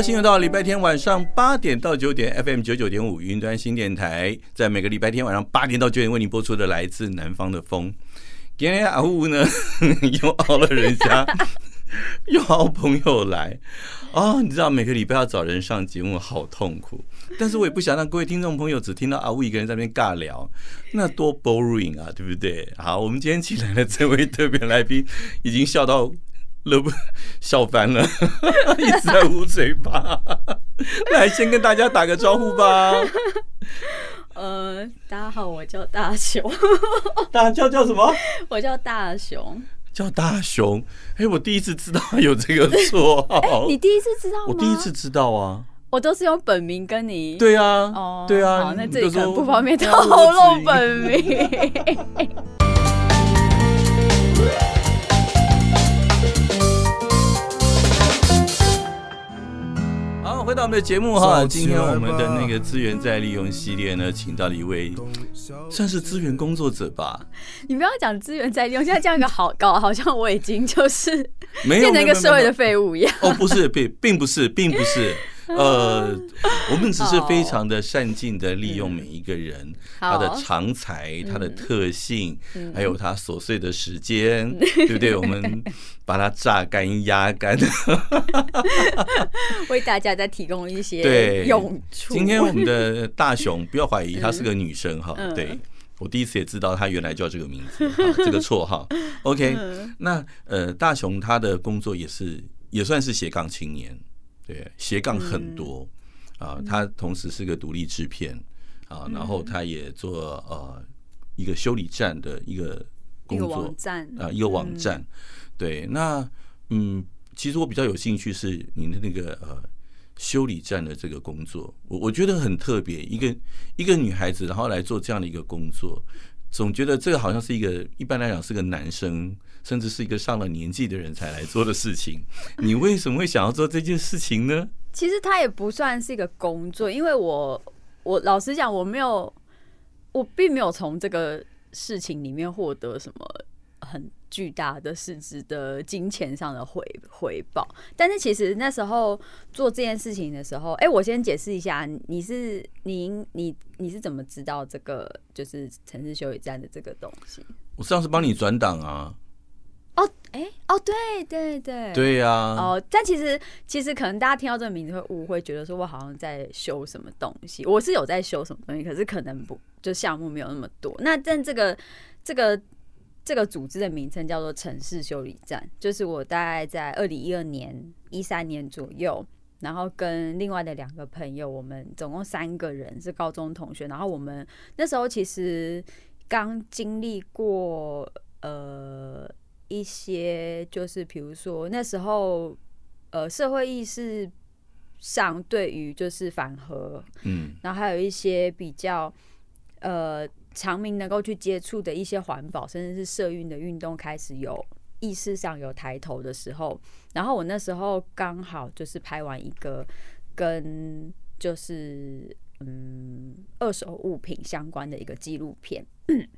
高兴又到礼拜天晚上八点到九点，FM 九九点五云端新电台，在每个礼拜天晚上八点到九点为您播出的来自南方的风。今天阿乌呢 又熬了人家，又熬朋友来哦，你知道每个礼拜要找人上节目好痛苦，但是我也不想让各位听众朋友只听到阿乌一个人在那边尬聊，那多 boring 啊，对不对？好，我们今天请来的这位特别来宾已经笑到。乐不笑翻了，一直在捂嘴巴。来，先跟大家打个招呼吧。呃，大家好，我叫大雄。大叫叫什么？我叫大雄。叫大雄。哎，我第一次知道有这个绰号。你第一次知道吗？我第一次知道啊。我都是用本名跟你。对啊。哦。对啊。好，那这里可能不方便透露本名。回到我们的节目哈，今天我们的那个资源再利用系列呢，请到了一位算是资源工作者吧。你不要讲资源再利用，现在这样一个好搞，好像我已经就是变成一个社会的废物一样。哦，不是，并并不是，并不是。呃，我们只是非常的善尽的利用每一个人他的长才、他的特性，还有他琐碎的时间，对不对？我们把它榨干、压干，为大家再提供一些用处。今天我们的大雄，不要怀疑，她是个女生哈。对，我第一次也知道她原来叫这个名字，这个绰号。OK，那呃，大雄他的工作也是也算是斜杠青年。对，斜杠很多、嗯、啊，他同时是个独立制片啊，然后他也做呃一个修理站的一个工作，站。啊，一个网站。对，那嗯，其实我比较有兴趣是你的那个呃修理站的这个工作，我我觉得很特别，一个一个女孩子然后来做这样的一个工作，总觉得这个好像是一个一般来讲是个男生。甚至是一个上了年纪的人才来做的事情，你为什么会想要做这件事情呢？其实它也不算是一个工作，因为我我老实讲，我没有，我并没有从这个事情里面获得什么很巨大的市值的金钱上的回回报。但是其实那时候做这件事情的时候，哎，我先解释一下，你是您你你是怎么知道这个就是城市修理站的这个东西？我上次帮你转档啊。哦，哎，哦，对对对，对呀，哦，但其实其实可能大家听到这个名字会误会，觉得说我好像在修什么东西。我是有在修什么东西，可是可能不就项目没有那么多。那但这个这个这个组织的名称叫做城市修理站，就是我大概在二零一二年、一三年左右，然后跟另外的两个朋友，我们总共三个人是高中同学，然后我们那时候其实刚经历过呃。一些就是比如说那时候，呃，社会意识上对于就是反核，嗯，然后还有一些比较呃，常民能够去接触的一些环保，甚至是社运的运动开始有意识上有抬头的时候，然后我那时候刚好就是拍完一个跟就是嗯二手物品相关的一个纪录片。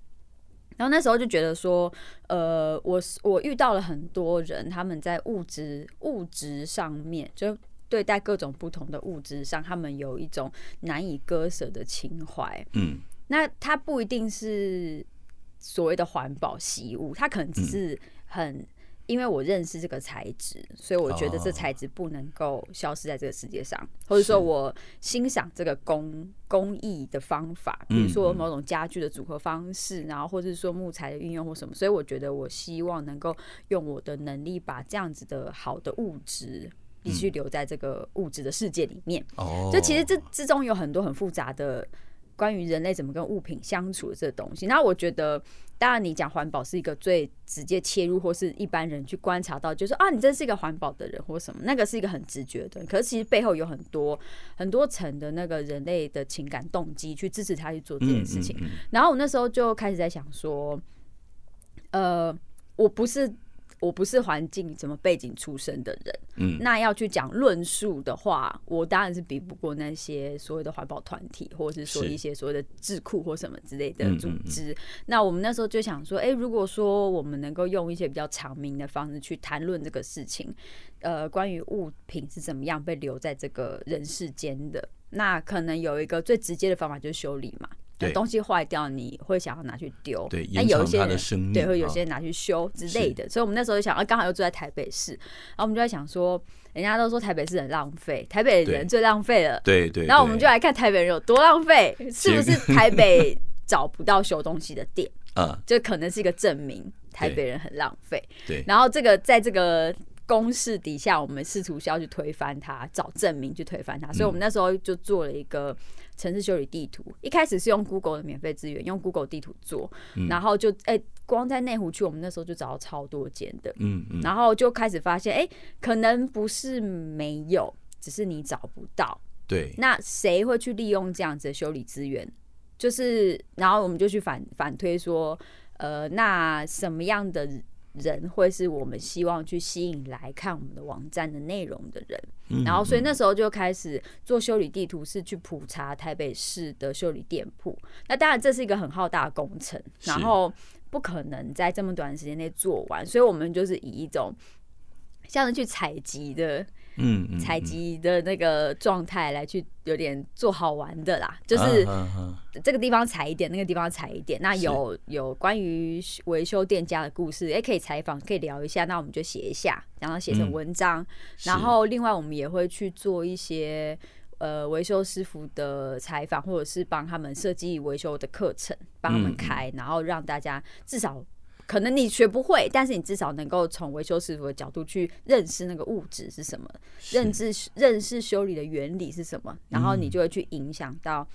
然后那时候就觉得说，呃，我我遇到了很多人，他们在物质物质上面，就对待各种不同的物质上，他们有一种难以割舍的情怀。嗯，那它不一定是所谓的环保习物，它可能只是很。因为我认识这个材质，所以我觉得这材质不能够消失在这个世界上，或者说我欣赏这个工工艺的方法，比如说某种家具的组合方式，然后或者是说木材的运用或什么，所以我觉得我希望能够用我的能力把这样子的好的物质必须留在这个物质的世界里面。哦，就其实这之中有很多很复杂的关于人类怎么跟物品相处的这个东西。那我觉得，当然你讲环保是一个最直接切入，或是一般人去观察到，就是啊，你真是一个环保的人或什么，那个是一个很直觉的。可是其实背后有很多很多层的那个人类的情感动机去支持他去做这件事情。嗯嗯嗯、然后我那时候就开始在想说，呃，我不是。我不是环境什么背景出身的人，嗯，那要去讲论述的话，我当然是比不过那些所谓的环保团体，或者是说一些所谓的智库或什么之类的组织。那我们那时候就想说，哎，如果说我们能够用一些比较长明的方式去谈论这个事情，呃，关于物品是怎么样被留在这个人世间的，那可能有一个最直接的方法就是修理嘛。东西坏掉，你会想要拿去丢？对，那有一些人的对，会有些人拿去修之类的。所以，我们那时候就想，啊，刚好又住在台北市，然后我们就在想说，人家都说台北市很浪费，台北人最浪费了。对对。然后我们就来看台北人有多浪费，是不是 台北找不到修东西的店？啊，这可能是一个证明，台北人很浪费。对。然后，这个在这个公式底下，我们试图需要去推翻它，找证明去推翻它。所以我们那时候就做了一个。城市修理地图一开始是用 Google 的免费资源，用 Google 地图做，嗯、然后就哎、欸，光在内湖区，我们那时候就找到超多间的，嗯嗯，然后就开始发现，哎、欸，可能不是没有，只是你找不到。对，那谁会去利用这样子的修理资源？就是，然后我们就去反反推说，呃，那什么样的？人会是我们希望去吸引来看我们的网站的内容的人，然后所以那时候就开始做修理地图，是去普查台北市的修理店铺。那当然这是一个很浩大的工程，然后不可能在这么短的时间内做完，所以我们就是以一种像是去采集的。嗯，采集的那个状态来去有点做好玩的啦，就是这个地方采一点，那个地方采一点。那有有关于维修店家的故事，哎，可以采访，可以聊一下。那我们就写一下，然后写成文章。然后另外我们也会去做一些呃维修师傅的采访，或者是帮他们设计维修的课程，帮他们开，然后让大家至少。可能你学不会，但是你至少能够从维修师傅的角度去认识那个物质是什么，认知认识修理的原理是什么，然后你就会去影响到，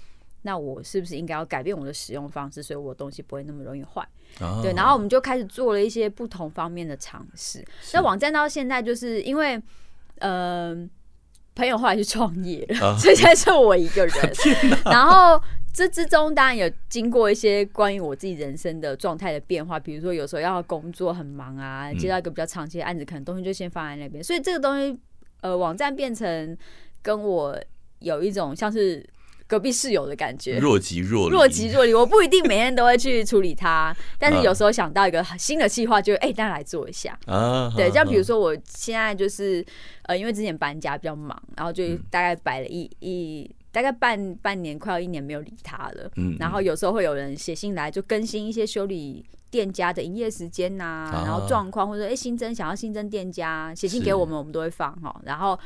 那我是不是应该要改变我的使用方式，所以我的东西不会那么容易坏。对，然后我们就开始做了一些不同方面的尝试。那网站到现在就是因为，嗯，朋友后来去创业了，所以现在是我一个人，然后。这之中当然有经过一些关于我自己人生的状态的变化，比如说有时候要工作很忙啊，接到一个比较长期的案子，可能东西就先放在那边。所以这个东西，呃，网站变成跟我有一种像是隔壁室友的感觉，若即若离，若即若离。我不一定每天都会去处理它，但是有时候想到一个新的计划，就哎，大家来做一下啊。对，像比如说我现在就是呃，因为之前搬家比较忙，然后就大概摆了一一。大概半半年，快要一年没有理他了。嗯，然后有时候会有人写信来，就更新一些修理店家的营业时间呐、啊，然后状况，或者哎新增想要新增店家，写信给我们，我们都会放哈。然后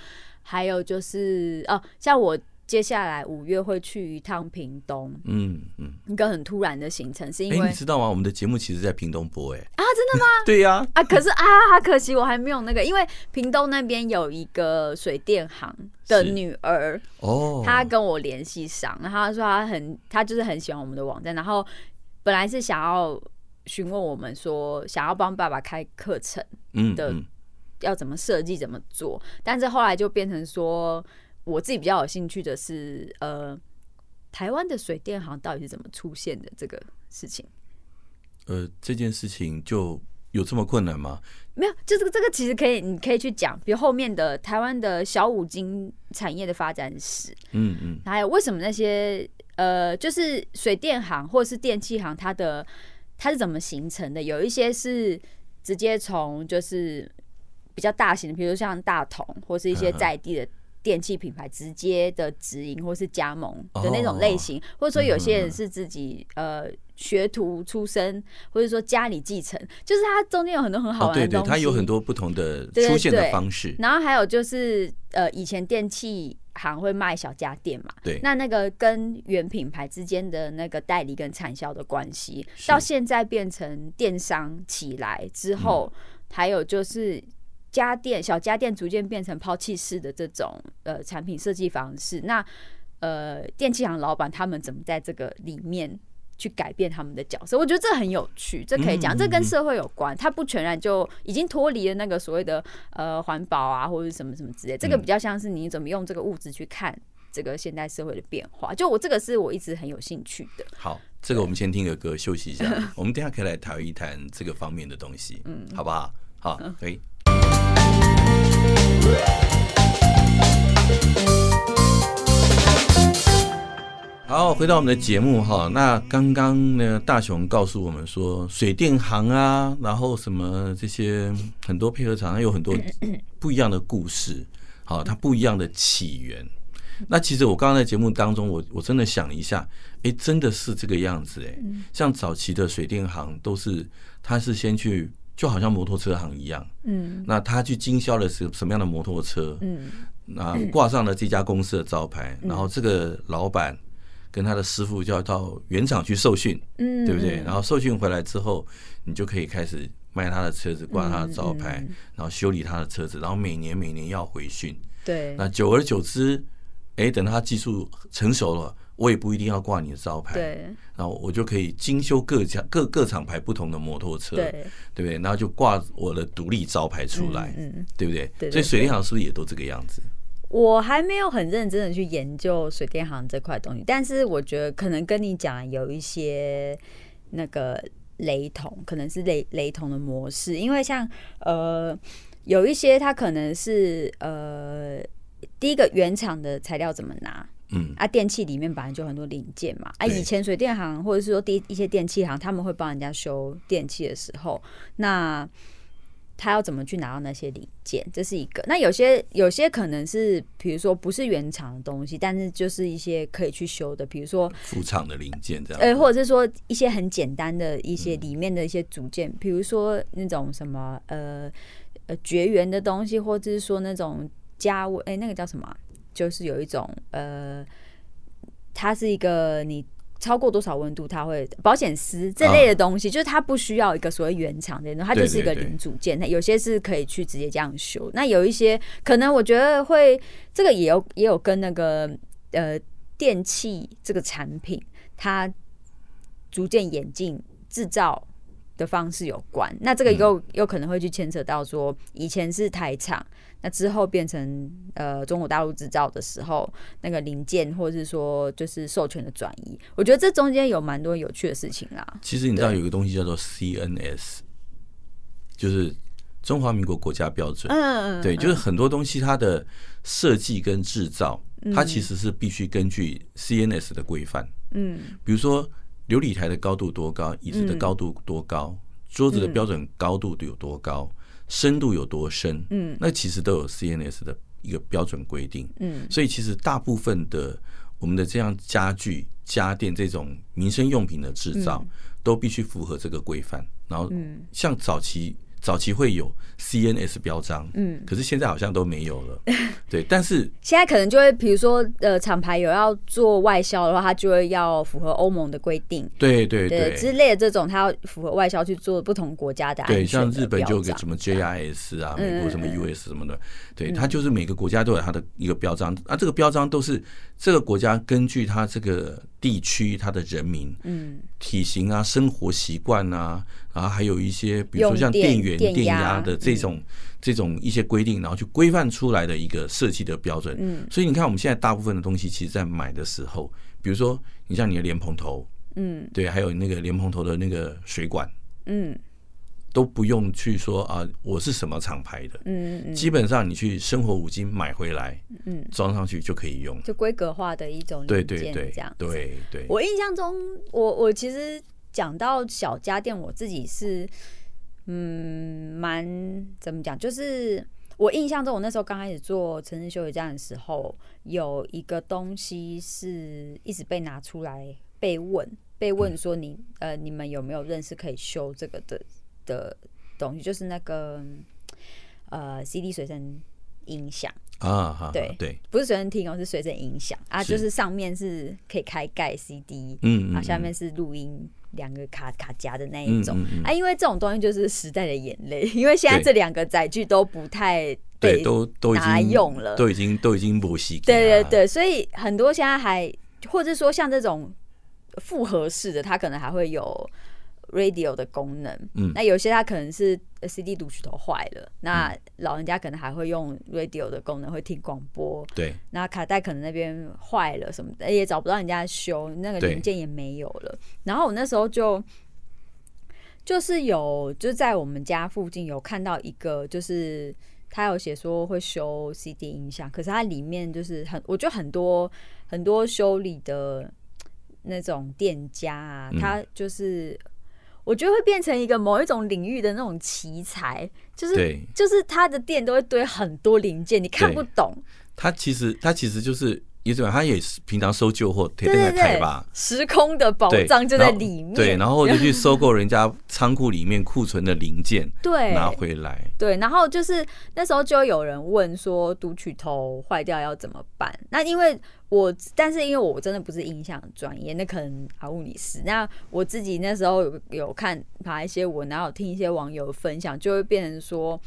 还有就是哦，像我。接下来五月会去一趟屏东，嗯嗯，一个很突然的行程，是因为、欸、你知道吗？我们的节目其实，在屏东播，哎啊，真的吗？对呀、啊，啊，可是啊，可惜，我还没有那个，因为屏东那边有一个水电行的女儿哦，她跟我联系上，然后她说她很，她就是很喜欢我们的网站，然后本来是想要询问我们说，想要帮爸爸开课程，嗯的，要怎么设计怎么做，但是后来就变成说。我自己比较有兴趣的是，呃，台湾的水电行到底是怎么出现的这个事情？呃，这件事情就有这么困难吗？没有，就这个这个其实可以，你可以去讲，比如后面的台湾的小五金产业的发展史，嗯嗯，还有为什么那些呃，就是水电行或者是电器行，它的它是怎么形成的？有一些是直接从就是比较大型的，比如像大同或是一些在地的。电器品牌直接的直营或是加盟的那种类型，或者说有些人是自己呃学徒出身，或者说家里继承，就是它中间有很多很好玩的东西。对对，它有很多不同的出现的方式。然后还有就是呃，以前电器行会卖小家电嘛，对，那那个跟原品牌之间的那个代理跟产销的关系，到现在变成电商起来之后，还有就是。家电小家电逐渐变成抛弃式的这种呃产品设计方式，那呃电器行老板他们怎么在这个里面去改变他们的角色。我觉得这很有趣，这可以讲，这跟社会有关，它不全然就已经脱离了那个所谓的呃环保啊或者什么什么之类，这个比较像是你怎么用这个物质去看这个现代社会的变化。就我这个是我一直很有兴趣的。好。这个我们先听个歌休息一下，我们等下可以来谈一谈这个方面的东西，嗯，好不好？好，可以。好，回到我们的节目哈。那刚刚呢，大雄告诉我们说，水电行啊，然后什么这些很多配合厂，它有很多不一样的故事，好，它不一样的起源。那其实我刚刚在节目当中，我我真的想了一下，哎，真的是这个样子哎。像早期的水电行都是，他是先去，就好像摩托车行一样，嗯，那他去经销的是什么样的摩托车，嗯，那挂上了这家公司的招牌，然后这个老板跟他的师傅就要到原厂去受训，嗯，对不对？然后受训回来之后，你就可以开始卖他的车子，挂他的招牌，然后修理他的车子，然后每年每年要回训，对，那久而久之。哎，等他技术成熟了，我也不一定要挂你的招牌，对，然后我就可以精修各家各各厂牌不同的摩托车，对，对不对？然后就挂我的独立招牌出来，嗯，嗯对不对？对，对，对。所以水电行是不是也都这个样子？我还没有很认真的去研究水电行这块东西，但是我觉得可能跟你讲有一些那个雷同，可能是雷雷同的模式，因为像呃有一些它可能是呃。第一个原厂的材料怎么拿？嗯，啊，电器里面本来就很多零件嘛。啊，以前水电行或者是说第一些电器行，他们会帮人家修电器的时候，那他要怎么去拿到那些零件？这是一个。那有些有些可能是，比如说不是原厂的东西，但是就是一些可以去修的，比如说副厂的零件这样。呃，或者是说一些很简单的一些里面的一些组件，比如说那种什么呃呃绝缘的东西，或者是说那种。加温哎，那个叫什么？就是有一种呃，它是一个你超过多少温度，它会保险丝这类的东西，就是它不需要一个所谓原厂的，它就是一个零组件。那有些是可以去直接这样修，那有一些可能我觉得会这个也有也有跟那个呃电器这个产品它逐渐演进制造的方式有关。那这个又又可能会去牵扯到说，以前是台厂。那之后变成呃中国大陆制造的时候，那个零件或者是说就是授权的转移，我觉得这中间有蛮多有趣的事情啦。其实你知道有个东西叫做 CNS，就是中华民国国家标准。嗯，对，就是很多东西它的设计跟制造，它其实是必须根据 CNS 的规范。嗯，比如说流理台的高度多高，椅子的高度多高，桌子的标准高度有多高。深度有多深？嗯，那其实都有 CNS 的一个标准规定。嗯，所以其实大部分的我们的这样家具、家电这种民生用品的制造，都必须符合这个规范。然后，像早期。早期会有 CNS 标章，嗯，可是现在好像都没有了，对。但是 现在可能就会，比如说，呃，厂牌有要做外销的话，它就会要符合欧盟的规定，对对对，对之类的这种，它要符合外销去做不同国家的，的。对，像日本就有个什么 JIS 啊，美国什么 US 什么的，对，它就是每个国家都有它的一个标章，啊，这个标章都是这个国家根据它这个。地区它的人民，嗯，体型啊，生活习惯啊，然后还有一些，比如说像电源、电压。的这种、这种一些规定，然后去规范出来的一个设计的标准。嗯，所以你看，我们现在大部分的东西，其实在买的时候，比如说你像你的莲蓬头，嗯，对，还有那个莲蓬头的那个水管，嗯。都不用去说啊，我是什么厂牌的，嗯嗯，基本上你去生活五金买回来，嗯，装上去就可以用，就规格化的一种对对对，这样，对对。我印象中，我我其实讲到小家电，我自己是，嗯，蛮怎么讲？就是我印象中，我那时候刚开始做城市修理站的时候，有一个东西是一直被拿出来被问，被问说你、嗯、呃，你们有没有认识可以修这个的？的东西就是那个呃，CD 随身音响。啊，对对，不是随身听哦，是随身音响。啊，就是上面是可以开盖 CD，嗯，啊，下面是录音两个卡卡夹的那一种、嗯嗯嗯、啊，因为这种东西就是时代的眼泪，因为现在这两个载具都不太对，都都已经用了，都已经都已经不习惯。对对对，所以很多现在还或者说像这种复合式的，它可能还会有。Radio 的功能，嗯，那有些它可能是 CD 读取头坏了，嗯，那老人家可能还会用 radio 的功能，会听广播，对，那卡带可能那边坏了什么的，也找不到人家修，那个零件也没有了。然后我那时候就就是有就在我们家附近有看到一个，就是他有写说会修 CD 音响，可是它里面就是很，我觉得很多很多修理的那种店家啊，他就是。我觉得会变成一个某一种领域的那种奇才，就是就是他的店都会堆很多零件，你看不懂。他其实他其实就是。也对，他也是平常收旧货，贴在台吧。时空的宝藏就在里面。对，然后就 去收购人家仓库里面库存的零件，对，拿回来。对，然后就是那时候就有人问说，读取头坏掉要怎么办？那因为我，但是因为我真的不是音响专业，那可能阿物你是。那我自己那时候有有看爬一些文，然后有听一些网友分享，就会变成说，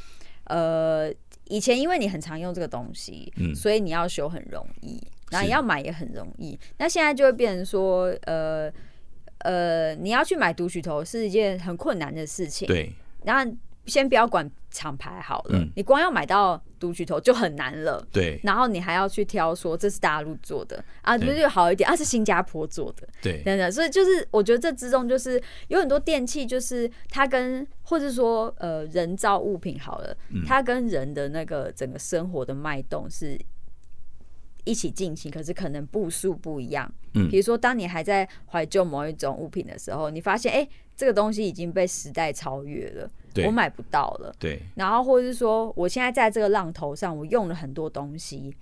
呃，以前因为你很常用这个东西，嗯，所以你要修很容易。那你要买也很容易，那现在就会变成说，呃呃，你要去买读取头是一件很困难的事情。对，然后先不要管厂牌好了，嗯，你光要买到读取头就很难了。对，然后你还要去挑说这是大陆做的啊，不是好一点啊，是新加坡做的，对，等等。所以就是我觉得这之中就是有很多电器，就是它跟或者说呃人造物品好了，它跟人的那个整个生活的脉动是。一起进行，可是可能步数不一样。嗯，比如说，当你还在怀旧某一种物品的时候，你发现，哎、欸，这个东西已经被时代超越了，我买不到了。对。然后，或者是说，我现在在这个浪头上，我用了很多东西，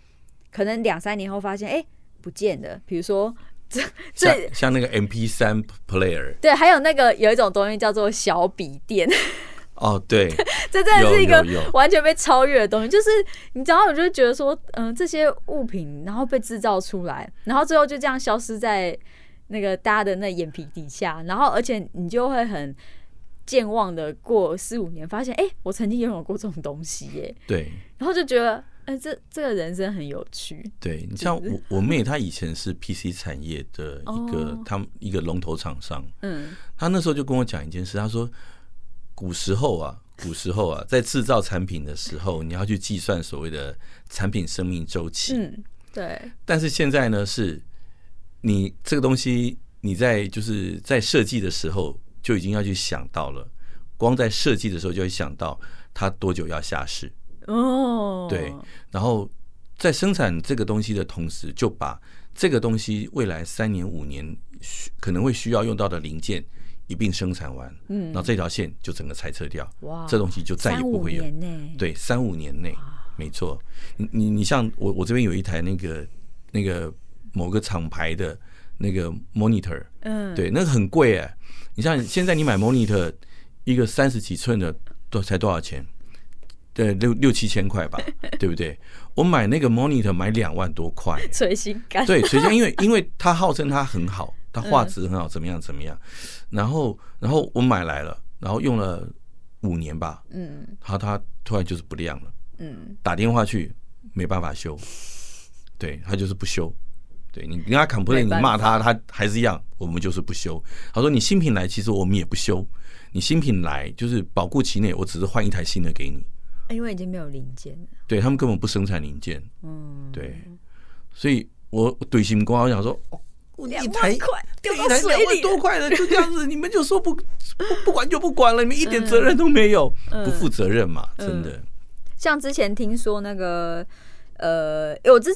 可能两三年后发现，哎、欸，不见了。比如说，这像像那个 MP 三 player，对，还有那个有一种东西叫做小笔电。哦，对，这真的是一个完全被超越的东西。就是你知道，我就觉得说，嗯、呃，这些物品然后被制造出来，然后最后就这样消失在那个大家的那眼皮底下，然后而且你就会很健忘的过四五年，发现哎、欸，我曾经拥有过这种东西耶。对，然后就觉得，哎、欸，这这个人生很有趣。对，你像我我妹，她以前是 PC 产业的一个，他们一个龙头厂商。嗯，她那时候就跟我讲一件事，她说。古时候啊，古时候啊，在制造产品的时候，你要去计算所谓的产品生命周期。嗯，对。但是现在呢，是你这个东西，你在就是在设计的时候就已经要去想到了，光在设计的时候就会想到它多久要下市。哦，对。然后在生产这个东西的同时，就把这个东西未来三年五年可能会需要用到的零件。一并生产完，嗯，然后这条线就整个裁撤掉，哇，这东西就再也不会有。对，三五年内，没错。你你你像我我这边有一台那个那个某个厂牌的那个 monitor，嗯，对，那个很贵哎。你像现在你买 monitor 一个三十几寸的多才多少钱？对，六六七千块吧，对不对？我买那个 monitor 买两万多块，垂心肝。对，垂心，因为因为它号称它很好。它画质很好，怎么样？怎么样？然后，然后我买来了，然后用了五年吧。嗯，它它突然就是不亮了。嗯，打电话去没办法修，对，他就是不修。对，你跟他 complain，你骂他，他还是一样，我们就是不修。他说你新品来，其实我们也不修。你新品来就是保固期内，我只是换一台新的给你。因为已经没有零件了。对，他们根本不生产零件。嗯，对，所以我怼心光，我想说。两万块掉到水里，两万多块的就这样子，你们就说不不不管就不管了，你们一点责任都没有，不负责任嘛，真的。像之前听说那个呃，我之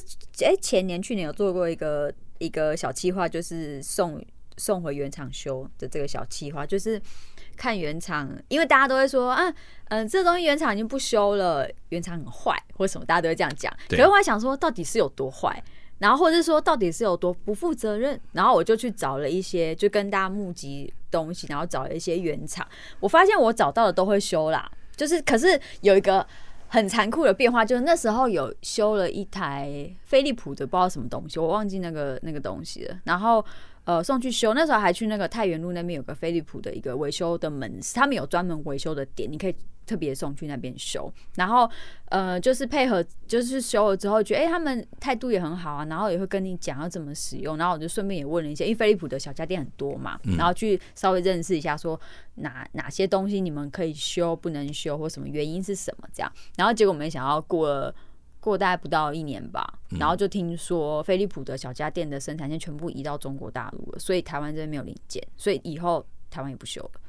哎前年去年有做过一个一个小计划，就是送送回原厂修的这个小计划，就是看原厂，因为大家都会说啊，嗯，这东西原厂已经不修了，原厂很坏或什么，大家都会这样讲。可是我还想说，到底是有多坏？然后或者说到底是有多不负责任，然后我就去找了一些，就跟大家募集东西，然后找了一些原厂。我发现我找到的都会修啦，就是可是有一个很残酷的变化，就是那时候有修了一台飞利浦的不知道什么东西，我忘记那个那个东西了。然后呃送去修，那时候还去那个太原路那边有个飞利浦的一个维修的门市，他们有专门维修的点，你可以。特别送去那边修，然后呃，就是配合，就是修了之后，觉得哎、欸，他们态度也很好啊，然后也会跟你讲要怎么使用，然后我就顺便也问了一些，因为飞利浦的小家电很多嘛，然后去稍微认识一下，说哪哪些东西你们可以修，不能修，或什么原因是什么这样，然后结果没想到过了过大概不到一年吧，然后就听说飞利浦的小家电的生产线全部移到中国大陆了，所以台湾这边没有零件，所以以后台湾也不修了。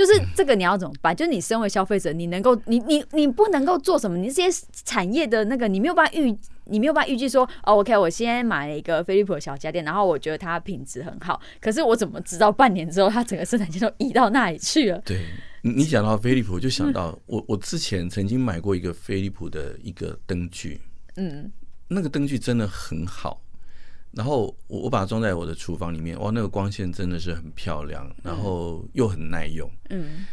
就是这个你要怎么办？就是你身为消费者，你能够你你你不能够做什么？你这些产业的那个你没有办法预，你没有办法预计说，哦，OK，我先买了一个飞利浦的小家电，然后我觉得它品质很好，可是我怎么知道半年之后它整个生产线都移到那里去了？对，你讲到飞利浦，我就想到我我之前曾经买过一个飞利浦的一个灯具，嗯，那个灯具真的很好。然后我我把它装在我的厨房里面，哇，那个光线真的是很漂亮，然后又很耐用。嗯，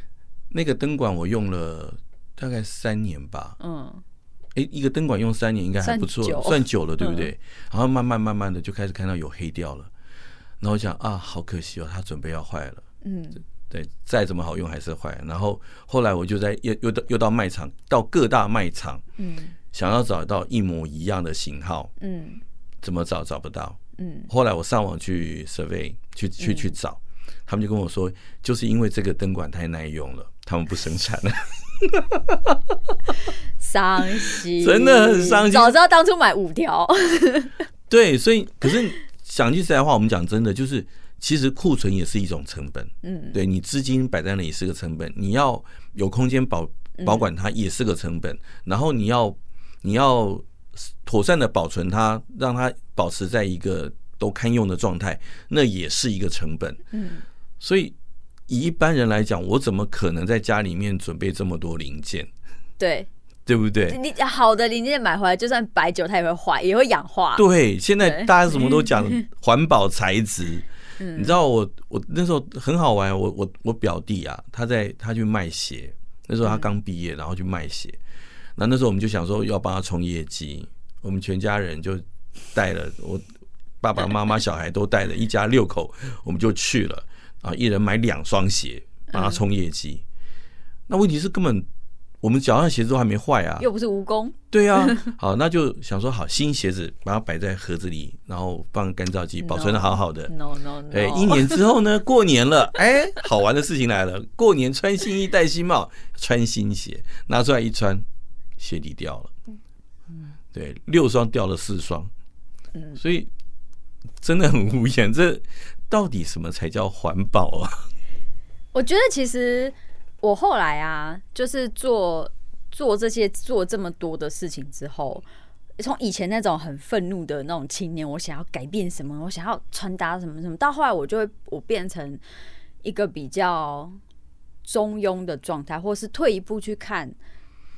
那个灯管我用了大概三年吧。嗯，哎，一个灯管用三年应该还不错，算久，了，对不对？嗯，然后慢慢慢慢的就开始看到有黑掉了，然后我想啊，好可惜哦，它准备要坏了。嗯，对，再怎么好用还是坏。然后后来我就在又又到又到卖场，到各大卖场，嗯，想要找到一模一样的型号，嗯。怎么找找不到？嗯，后来我上网去 survey 去去去找，他们就跟我说，就是因为这个灯管太耐用了，他们不生产了。伤心，真的很伤心。早知道当初买五条。对，所以可是讲句实在话，我们讲真的，就是其实库存也是一种成本。嗯，对你资金摆在那里也是个成本，你要有空间保保管它也是个成本，然后你要你要。妥善的保存它，让它保持在一个都堪用的状态，那也是一个成本。嗯，所以以一般人来讲，我怎么可能在家里面准备这么多零件？对，对不对？你好的零件买回来，就算白酒，它也会坏，也会氧化。对，现在大家什么都讲 环保材质。你知道我我那时候很好玩，我我我表弟啊，他在他去卖鞋，那时候他刚毕业，然后去卖鞋。那那时候我们就想说要帮他冲业绩，我们全家人就带了我爸爸妈妈小孩都带了，一家六口我们就去了啊，一人买两双鞋帮他冲业绩。那问题是根本。我们脚上鞋子都还没坏啊，又不是蜈蚣。对啊，好，那就想说好，新鞋子把它摆在盒子里，然后放干燥剂保存的好好的。No no no。哎，一年之后呢，过年了，哎，好玩的事情来了，过年穿新衣戴新帽，穿新鞋，拿出来一穿，鞋底掉了。嗯，对，六双掉了四双。嗯，所以真的很无言，这到底什么才叫环保啊？我觉得其实。我后来啊，就是做做这些做这么多的事情之后，从以前那种很愤怒的那种青年，我想要改变什么，我想要传达什么什么，到后来我就会我变成一个比较中庸的状态，或是退一步去看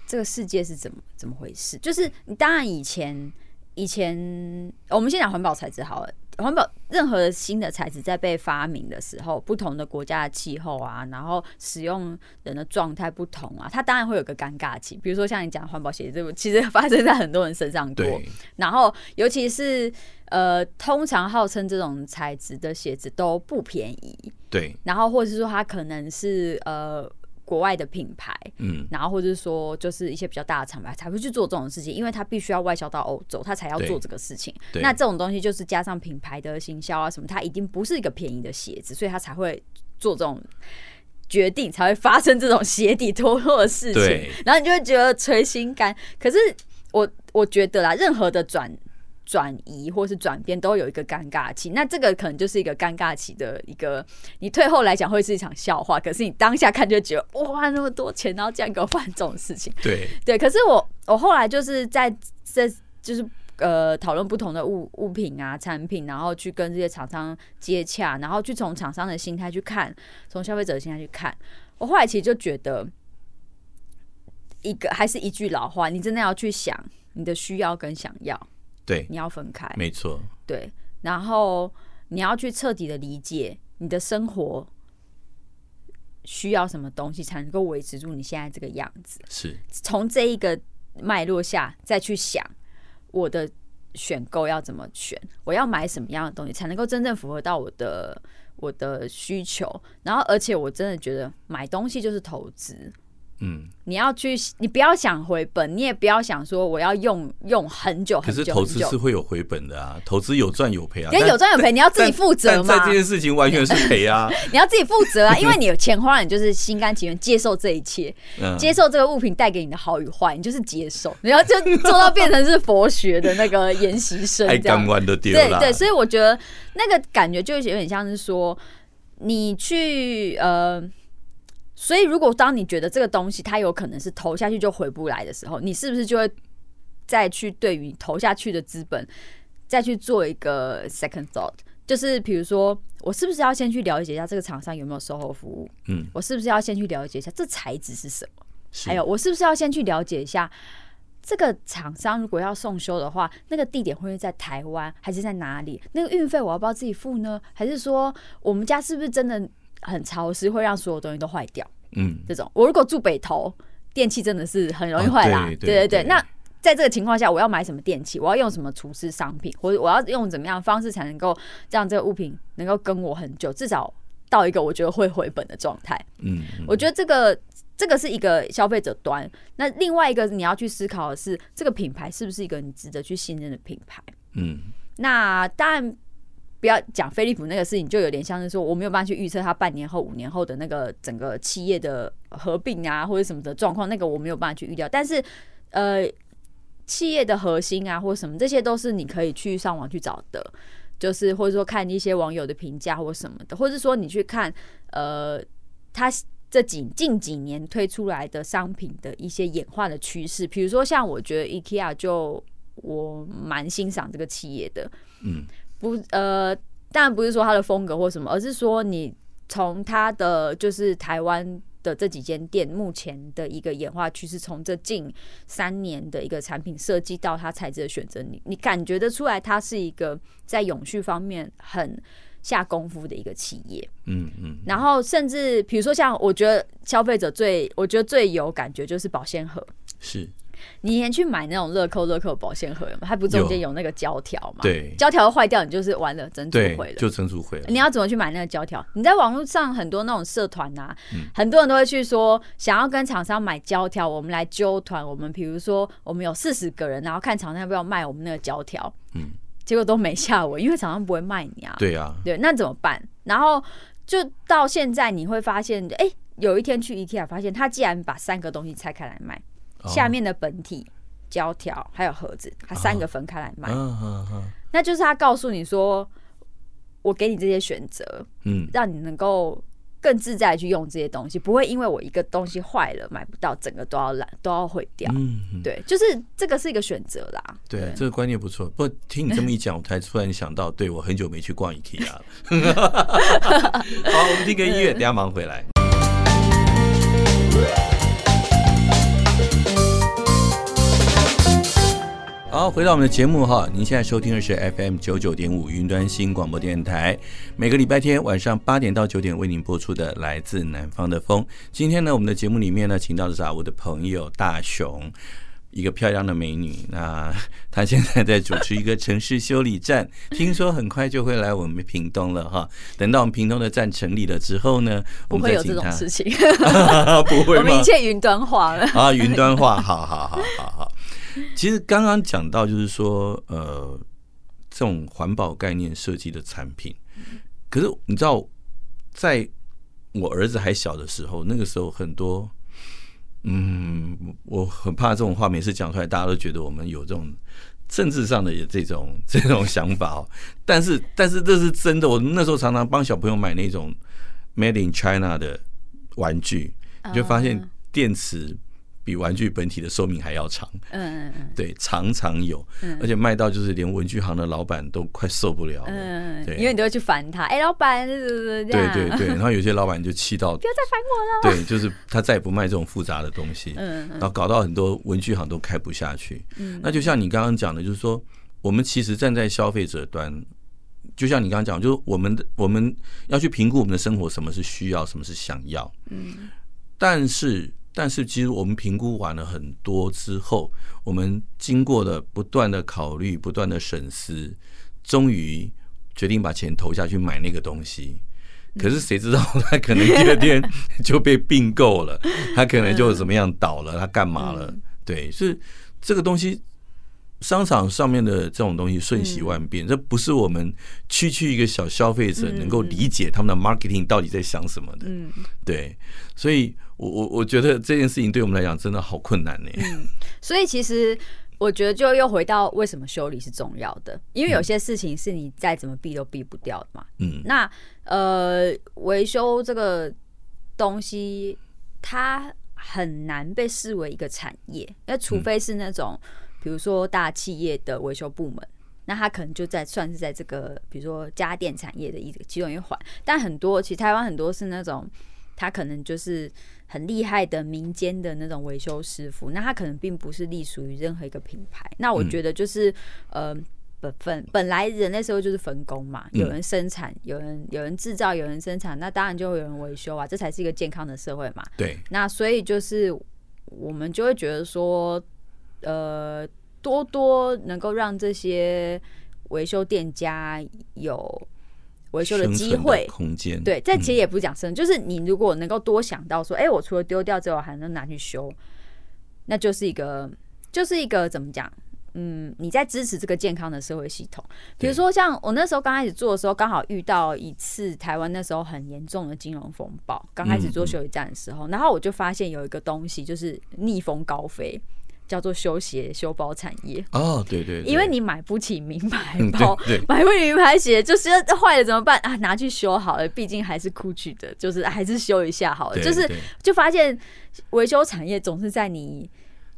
这个世界是怎么怎么回事。就是你当然以前以前，我们先讲环保材质好了。环保任何新的材质在被发明的时候，不同的国家的气候啊，然后使用人的状态不同啊，它当然会有个尴尬期。比如说像你讲环保鞋子，其实 发生在很多人身上过。对。然后尤其是呃，通常号称这种材质的鞋子都不便宜。对。然后或者是说它可能是呃。国外的品牌，嗯，然后或者是说，就是一些比较大的厂牌才会去做这种事情，因为它必须要外销到欧洲，它才要做这个事情。那这种东西就是加上品牌的行销啊什么，它一定不是一个便宜的鞋子，所以它才会做这种决定，才会发生这种鞋底脱落的事情。然后你就会觉得捶心肝。可是我我觉得啦，任何的转。转移或是转变都有一个尴尬期，那这个可能就是一个尴尬期的一个，你退后来讲会是一场笑话，可是你当下看就觉得哇，那么多钱，然后这样给我办这种事情，对 对。可是我我后来就是在这就是呃讨论不同的物物品啊产品，然后去跟这些厂商接洽，然后去从厂商的心态去看，从消费者的心态去看，我后来其实就觉得一个还是一句老话，你真的要去想你的需要跟想要。对，你要分开，没错。对，然后你要去彻底的理解你的生活需要什么东西才能够维持住你现在这个样子？是从这一个脉络下再去想我的选购要怎么选，我要买什么样的东西才能够真正符合到我的我的需求？然后，而且我真的觉得买东西就是投资。嗯，你要去，你不要想回本，你也不要想说我要用用很久很久。可是投资是会有回本的啊，投资有赚有赔啊。你有赚有赔，你要自己负责嘛。在这件事情完全是赔啊，你要自己负责啊，因为你有钱花了，你就是心甘情愿接受这一切，嗯、接受这个物品带给你的好与坏，你就是接受，然后就做到变成是佛学的那个研习生，这样。对对，所以我觉得那个感觉就有点像是说，你去呃。所以，如果当你觉得这个东西它有可能是投下去就回不来的时候，你是不是就会再去对于投下去的资本再去做一个 second thought？就是比如说，我是不是要先去了解一下这个厂商有没有售后服务？嗯，我是不是要先去了解一下这材质是什么？还有，我是不是要先去了解一下这个厂商如果要送修的话，那个地点会不会在台湾还是在哪里？那个运费我要不要自己付呢？还是说我们家是不是真的？很潮湿，会让所有东西都坏掉。嗯，这种我如果住北投，电器真的是很容易坏啦。对对对，那在这个情况下，我要买什么电器？我要用什么厨师商品？或者我要用怎么样的方式才能够让这个物品能够跟我很久，至少到一个我觉得会回本的状态。嗯，我觉得这个这个是一个消费者端。那另外一个你要去思考的是，这个品牌是不是一个你值得去信任的品牌？嗯，那当然。不要讲飞利浦那个事情，就有点像是说我没有办法去预测它半年后、五年后的那个整个企业的合并啊，或者什么的状况，那个我没有办法去预料。但是，呃，企业的核心啊，或者什么，这些都是你可以去上网去找的，就是或者说看一些网友的评价或什么的，或者说你去看呃，它这几近几年推出来的商品的一些演化的趋势。比如说，像我觉得 IKEA 就我蛮欣赏这个企业的，嗯。不，呃，当然不是说它的风格或什么，而是说你从它的就是台湾的这几间店目前的一个演化趋势，从这近三年的一个产品设计到它材质的选择，你你感觉得出来，它是一个在永续方面很下功夫的一个企业。嗯嗯。然后甚至比如说像我觉得消费者最我觉得最有感觉就是保鲜盒。是。你以前去买那种乐扣乐扣保鲜盒嘛？它不中间有那个胶条嘛？对，胶条坏掉，你就是完了，整组毁了，就整组毁了。你要怎么去买那个胶条？你在网络上很多那种社团呐，很多人都会去说想要跟厂商买胶条，我们来揪团。我们比如说我们有四十个人，然后看厂商要不要卖我们那个胶条。嗯，结果都没下文，因为厂商不会卖你啊。对啊，对，那怎么办？然后就到现在你会发现，哎，有一天去 IKEA 发现，他竟然把三个东西拆开来卖。下面的本体胶条还有盒子，它三个分开来卖。那就是他告诉你说，我给你这些选择，嗯，让你能够更自在的去用这些东西，不会因为我一个东西坏了买不到，整个都要烂都要毁掉。嗯，对，就是这个是一个选择啦。对，这个观念不错。不过听你这么一讲，我才突然想到，对，我很久没去逛 IKEA 了。好，我们听个音乐，等下忙回来。好，回到我们的节目哈，您现在收听的是 FM 九九点五云端新广播电台，每个礼拜天晚上八点到九点为您播出的来自南方的风。今天呢，我们的节目里面呢，请到的是我的朋友大雄，一个漂亮的美女。那她现在在主持一个城市修理站，听说很快就会来我们屏东了哈。等到我们屏东的站成立了之后呢，我们再请她。不会有这种事情，不会吗？我们一切云端化了啊，云端化，好好好好好。其实刚刚讲到，就是说，呃，这种环保概念设计的产品，可是你知道，在我儿子还小的时候，那个时候很多，嗯，我很怕这种话每次讲出来，大家都觉得我们有这种政治上的这种 这种想法哦。但是，但是这是真的。我那时候常常帮小朋友买那种 Made in China 的玩具，你就发现电池。比玩具本体的寿命还要长，嗯嗯嗯，对，常常有，而且卖到就是连文具行的老板都快受不了，嗯，对，因为你都要去烦他，哎，老板，对对对，然后有些老板就气到 不要再烦我了，对，就是他再也不卖这种复杂的东西，嗯，然后搞到很多文具行都开不下去，嗯，那就像你刚刚讲的，就是说，我们其实站在消费者端。就像你刚刚讲，就是我们的我们要去评估我们的生活，什么是需要，什么是想要。嗯，但是但是，其实我们评估完了很多之后，我们经过了不断的考虑、不断的审视，终于决定把钱投下去买那个东西。可是谁知道他可能第二天就被并购了，他可能就怎么样倒了，他干嘛了？对，是这个东西。商场上面的这种东西瞬息万变，这不是我们区区一个小消费者能够理解他们的 marketing 到底在想什么的。嗯，对，所以我我我觉得这件事情对我们来讲真的好困难呢。嗯，所以其实我觉得就又回到为什么修理是重要的，因为有些事情是你再怎么避都避不掉的嘛。嗯，那呃，维修这个东西它很难被视为一个产业，因为除非是那种。比如说大企业的维修部门，那他可能就在算是在这个，比如说家电产业的一其中一环。但很多其实台湾很多是那种，他可能就是很厉害的民间的那种维修师傅，那他可能并不是隶属于任何一个品牌。那我觉得就是、嗯、呃，本分本来人类时候就是分工嘛，有人生产，有人有人制造，有人生产，那当然就会有人维修啊，这才是一个健康的社会嘛。对。那所以就是我们就会觉得说。呃，多多能够让这些维修店家有维修的机会空间。对，这其实也不是讲生，就是你如果能够多想到说，哎、欸，我除了丢掉之后还能拿去修，那就是一个，就是一个怎么讲？嗯，你在支持这个健康的社会系统。比如说，像我那时候刚开始做的时候，刚好遇到一次台湾那时候很严重的金融风暴，刚开始做修理站的时候，然后我就发现有一个东西就是逆风高飞。叫做修鞋修包产业哦，对对，因为你买不起名牌包，买不起名牌鞋，就是坏了怎么办啊？拿去修好了，毕竟还是 Gucci 的，就是还是修一下好了。就是就发现维修产业总是在你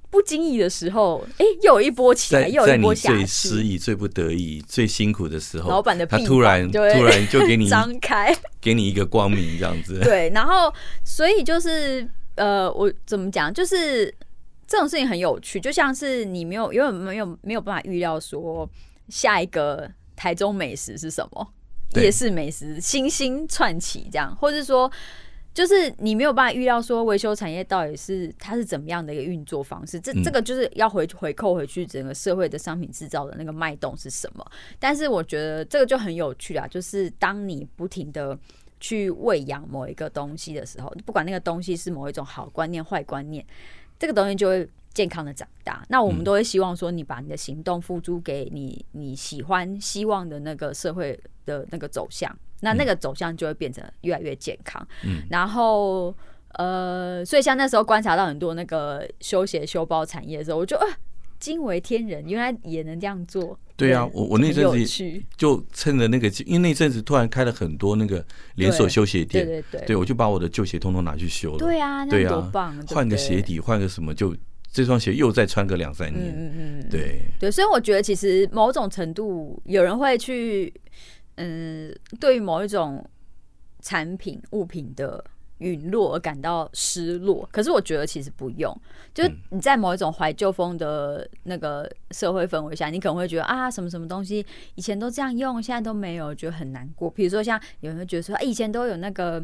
不经意的时候，哎，又有一波起来，又有一波下去。最失意、最不得已、最辛苦的时候，老板的他突然突然就给你 张开，给你一个光明这样子。对，然后所以就是呃，我怎么讲，就是。这种事情很有趣，就像是你没有，因为没有没有办法预料说下一个台中美食是什么，夜市美食星星串起这样，或者说就是你没有办法预料说维修产业到底是它是怎么样的一个运作方式，这这个就是要回回扣回去整个社会的商品制造的那个脉动是什么。但是我觉得这个就很有趣啊，就是当你不停的去喂养某一个东西的时候，不管那个东西是某一种好观念、坏观念。这个东西就会健康的长大。那我们都会希望说，你把你的行动付诸给你你喜欢、希望的那个社会的那个走向，那那个走向就会变成越来越健康。嗯，然后呃，所以像那时候观察到很多那个修鞋修包产业的时候，我就啊惊为天人，原来也能这样做。对啊，我我那阵子就趁着那个，因为那阵子突然开了很多那个连锁修鞋店，对对对，对我就把我的旧鞋通通拿去修了。对啊，对啊，换个鞋底，换个什么，就这双鞋又再穿个两三年。嗯嗯，对对，所以我觉得其实某种程度，有人会去，嗯，对于某一种产品物品的。陨落而感到失落，可是我觉得其实不用。就你在某一种怀旧风的那个社会氛围下，你可能会觉得啊，什么什么东西以前都这样用，现在都没有，觉得很难过。比如说像有人会觉得说，哎，以前都有那个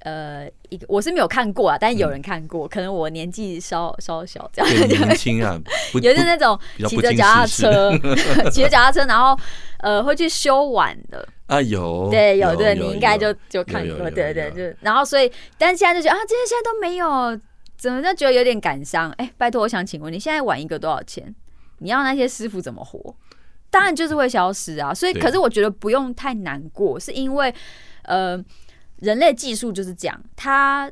呃，一个我是没有看过啊，但是有人看过，可能我年纪稍稍小，这样年轻啊，有的那种骑着脚踏车，骑着脚踏车，然后呃会去修碗的。啊有，对有对，你应该就就看过，对对，就然后所以，但是现在就觉得啊，这些现在都没有，怎么就觉得有点感伤？哎，拜托，我想请问你现在碗一个多少钱？你要那些师傅怎么活？当然就是会消失啊。所以，可是我觉得不用太难过，是因为呃，人类技术就是这样，它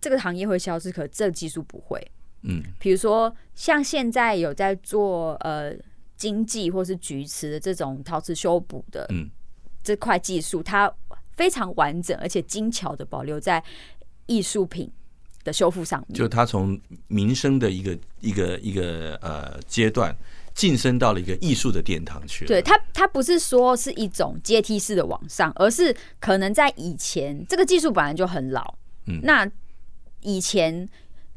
这个行业会消失，可这个技术不会。嗯，比如说像现在有在做呃经济或是菊瓷的这种陶瓷修补的，嗯。这块技术它非常完整，而且精巧的保留在艺术品的修复上面。就它从民生的一个一个一个呃阶段晋升到了一个艺术的殿堂去了。对它，它不是说是一种阶梯式的往上，而是可能在以前这个技术本来就很老。嗯，那以前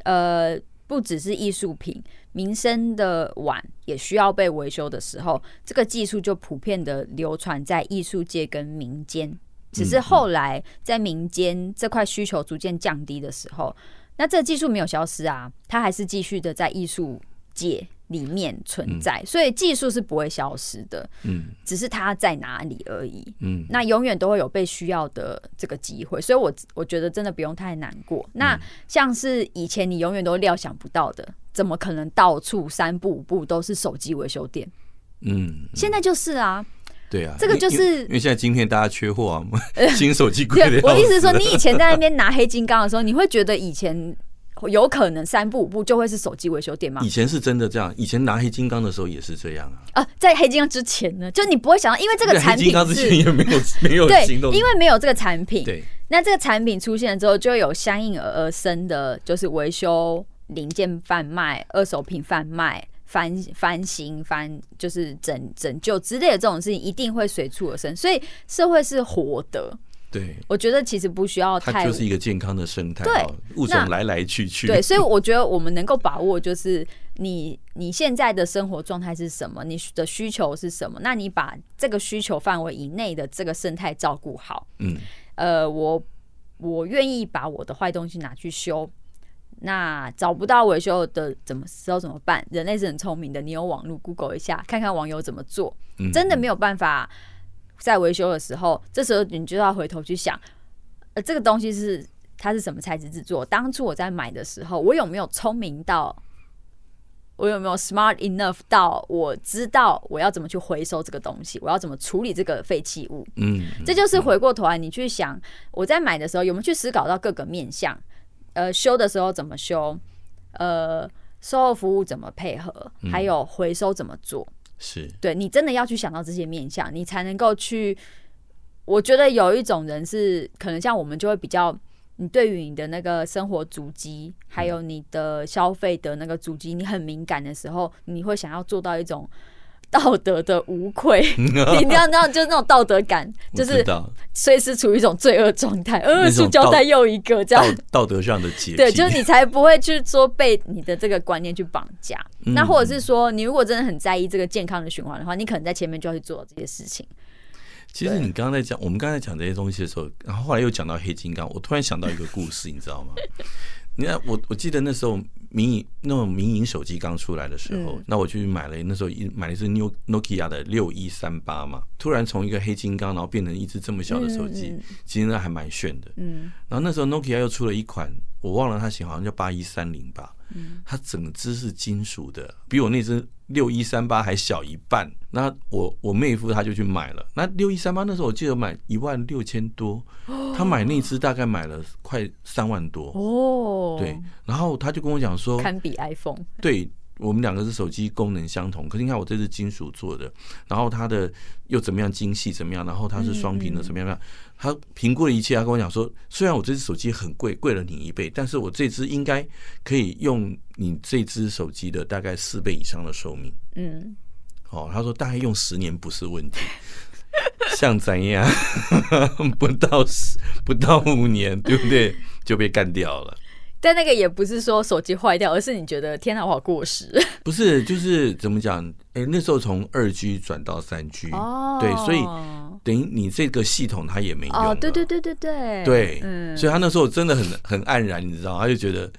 呃不只是艺术品，民生的碗也需要被维修的时候，这个技术就普遍的流传在艺术界跟民间。只是后来在民间这块需求逐渐降低的时候，那这个技术没有消失啊，它还是继续的在艺术界里面存在，所以技术是不会消失的，嗯，只是它在哪里而已，嗯，那永远都会有被需要的这个机会，所以我我觉得真的不用太难过。那像是以前你永远都料想不到的，怎么可能到处三步五步都是手机维修店？嗯，现在就是啊。对啊，这个就是因为现在今天大家缺货啊，新手机贵的。我的意思是说，你以前在那边拿黑金刚的时候，你会觉得以前有可能三步五步就会是手机维修店吗？以前是真的这样，以前拿黑金刚的时候也是这样啊。啊，在黑金刚之前呢，就你不会想到，因为这个产品之前也没有没有 对，因为没有这个产品。对，那这个产品出现了之后，就有相应而生的，就是维修零件贩卖、二手品贩卖。翻翻新翻就是拯拯救之类的这种事情，一定会随处而生，所以社会是活的。对，我觉得其实不需要太，它就是一个健康的生态。对，物种来来去去。对，所以我觉得我们能够把握，就是你你现在的生活状态是什么，你的需求是什么，那你把这个需求范围以内的这个生态照顾好。嗯，呃，我我愿意把我的坏东西拿去修。那找不到维修的怎么时候怎么办？人类是很聪明的，你有网络 Google 一下，看看网友怎么做。真的没有办法在维修的时候，这时候你就要回头去想，呃，这个东西是它是什么材质制作？当初我在买的时候，我有没有聪明到，我有没有 smart enough 到我知道我要怎么去回收这个东西，我要怎么处理这个废弃物？嗯，这就是回过头来你去想，我在买的时候有没有去思考到各个面向？呃，修的时候怎么修？呃，售后服务怎么配合？还有回收怎么做？嗯、是对你真的要去想到这些面相，你才能够去。我觉得有一种人是可能像我们就会比较，你对于你的那个生活足迹，还有你的消费的那个足迹，你很敏感的时候，你会想要做到一种。道德的无愧，你一定要那样，就是那种道德感，就是随时处于一种罪恶状态。呃，塑胶袋又一个这样，道德上的洁癖，对，就是你才不会去说被你的这个观念去绑架。那或者是说，你如果真的很在意这个健康的循环的话，你可能在前面就要去做这些事情。其实你刚刚在讲，我们刚才讲这些东西的时候，然后后来又讲到黑金刚，我突然想到一个故事，你知道吗？你看，我我记得那时候。民营那种民营手机刚出来的时候，嗯、那我去买了，那时候一买了一只 New Nokia 的六一三八嘛，突然从一个黑金刚，然后变成一只这么小的手机，其实那还蛮炫的。嗯，然后那时候 Nokia 又出了一款，我忘了它型号，好像叫八一三零吧。嗯，它整只是金属的，比我那只六一三八还小一半。那我我妹夫他就去买了，那六一三八那时候我记得买一万六千多，他买那只大概买了快三万多哦。对，然后他就跟我讲说，堪比 iPhone。对。我们两个是手机功能相同，可是你看我这是金属做的，然后它的又怎么样精细怎么样，然后它是双屏的怎么样样？他评估了一切，他跟我讲说，虽然我这只手机很贵，贵了你一倍，但是我这只应该可以用你这只手机的大概四倍以上的寿命。嗯，哦，他说大概用十年不是问题，像怎样 不到十不到五年，对不对？就被干掉了。但那个也不是说手机坏掉，而是你觉得天哪，我好过时。不是，就是怎么讲？哎，那时候从二 G 转到三 G，哦，对，所以等于你这个系统它也没用。哦，对对对对对，对，嗯，所以他那时候真的很很黯然，你知道，他就觉得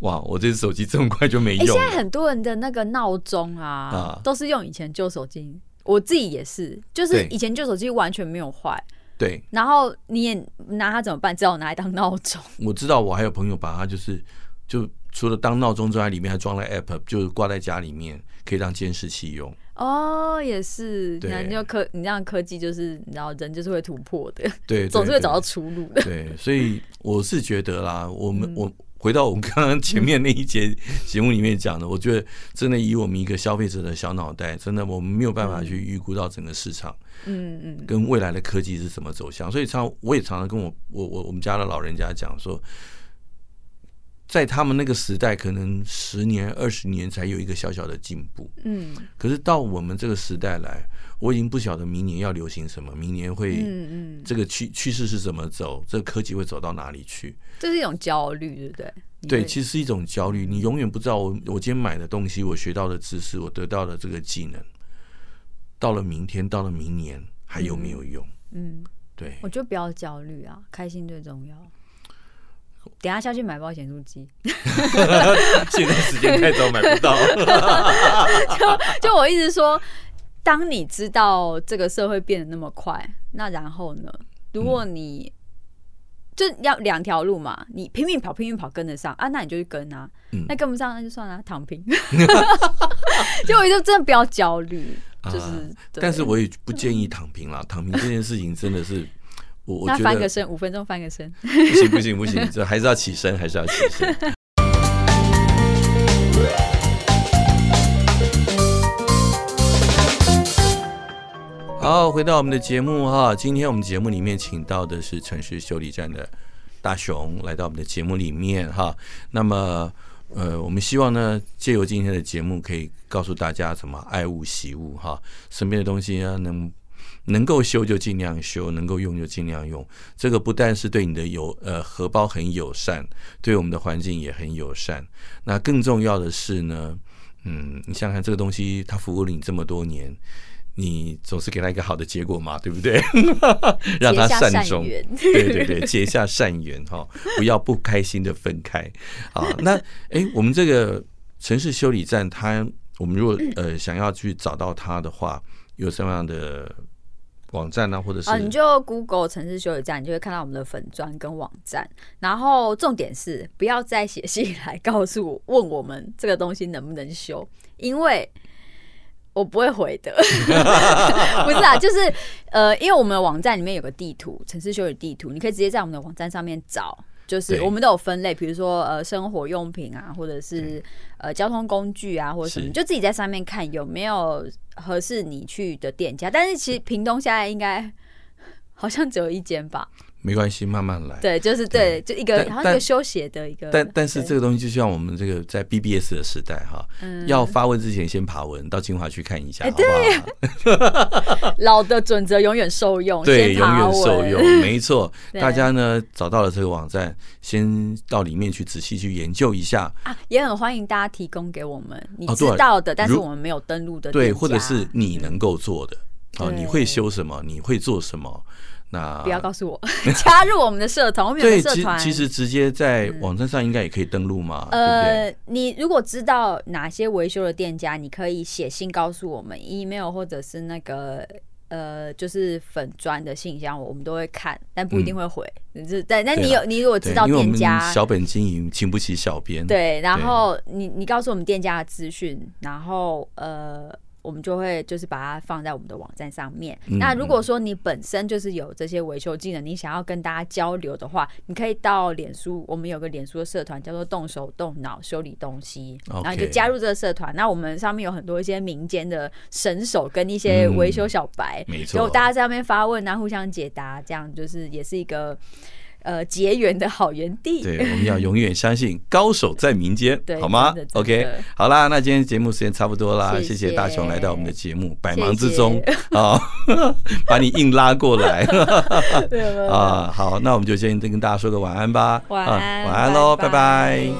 哇，我这只手机这么快就没用。哎，现在很多人的那个闹钟啊，啊都是用以前旧手机，我自己也是，就是以前旧手机完全没有坏。对，然后你也拿它怎么办？只好拿来当闹钟。我知道，我还有朋友把它就是，就除了当闹钟之外，里面还装了 app，就是挂在家里面，可以当监视器用。哦，也是，那，你就科，你这样科技就是，你知道人就是会突破的，对，总是会找到出路的。对，所以我是觉得啦，我们我。回到我们刚刚前面那一节节目里面讲的，我觉得真的以我们一个消费者的小脑袋，真的我们没有办法去预估到整个市场，嗯嗯，跟未来的科技是怎么走向。所以常我也常常跟我我我我们家的老人家讲说，在他们那个时代，可能十年、二十年才有一个小小的进步。嗯，可是到我们这个时代来，我已经不晓得明年要流行什么，明年会嗯嗯，这个趋趋势是怎么走，这个科技会走到哪里去？这是一种焦虑，对不对？对，其实是一种焦虑。你永远不知道我我今天买的东西，我学到的知识，我得到的这个技能，到了明天，到了明年还有没有用？嗯，嗯对，我觉得不要焦虑啊，开心最重要。等下下去买保险书机，现在时间太早买不到。就就我一直说，当你知道这个社会变得那么快，那然后呢？如果你、嗯、就要两条路嘛，你拼命跑，拼命跑跟得上啊，那你就去跟啊。嗯、那跟不上那就算了，躺平。就我就真的不要焦虑，就是、啊。但是我也不建议躺平啦，躺平这件事情真的是。我那翻个身，五分钟翻个身，不行不行不行，这还是要起身，还是要起身。好，回到我们的节目哈，今天我们节目里面请到的是城市修理站的大雄来到我们的节目里面哈。那么呃，我们希望呢，借由今天的节目，可以告诉大家怎么爱物惜物哈，身边的东西呢能。能够修就尽量修，能够用就尽量用。这个不但是对你的友呃荷包很友善，对我们的环境也很友善。那更重要的是呢，嗯，你想想看，这个东西它服务了你这么多年，你总是给他一个好的结果嘛，对不对？让他善终，对对对，结下善缘哈，不要不开心的分开啊。那哎，我们这个城市修理站，它我们如果呃想要去找到它的话，有什么样的？网站呢、啊，或者是啊，你就 Google 城市修理站，你就会看到我们的粉砖跟网站。然后重点是，不要再写信来告诉我，问我们这个东西能不能修，因为我不会回的。不是啊，就是呃，因为我们的网站里面有个地图，城市修理地图，你可以直接在我们的网站上面找。就是我们都有分类，比如说呃生活用品啊，或者是呃交通工具啊，或者什么，就自己在上面看有没有合适你去的店家。但是其实屏东现在应该 好像只有一间吧。没关系，慢慢来。对，就是对，就一个好像一个休闲的一个。但但是这个东西就像我们这个在 BBS 的时代哈，要发问之前先爬文，到清华去看一下，好不好？老的准则永远受用，对，永远受用，没错。大家呢找到了这个网站，先到里面去仔细去研究一下啊，也很欢迎大家提供给我们你知道的，但是我们没有登录的，对，或者是你能够做的啊，你会修什么？你会做什么？那不要告诉我，加入我们的社团。我们有个社团，其实直接在网站上应该也可以登录嘛。呃，你如果知道哪些维修的店家，你可以写信告诉我们，email 或者是那个呃，就是粉砖的信箱，我们都会看，但不一定会回。是，对。那你有你如果知道店家，小本经营，请不起小编。对，然后你你告诉我们店家的资讯，然后呃。我们就会就是把它放在我们的网站上面。嗯、那如果说你本身就是有这些维修技能，你想要跟大家交流的话，你可以到脸书，我们有个脸书的社团叫做“动手动脑修理东西”，然后你就加入这个社团。那我们上面有很多一些民间的神手跟一些维修小白，没错，就大家在上面发问啊，互相解答，这样就是也是一个。呃，结缘的好园地。对，我们要永远相信高手在民间，好吗？OK，好啦，那今天节目时间差不多啦，谢谢。大雄来到我们的节目，百忙之中 啊，把你硬拉过来。啊，好，那我们就先跟大家说个晚安吧，晚安，晚安喽，拜拜。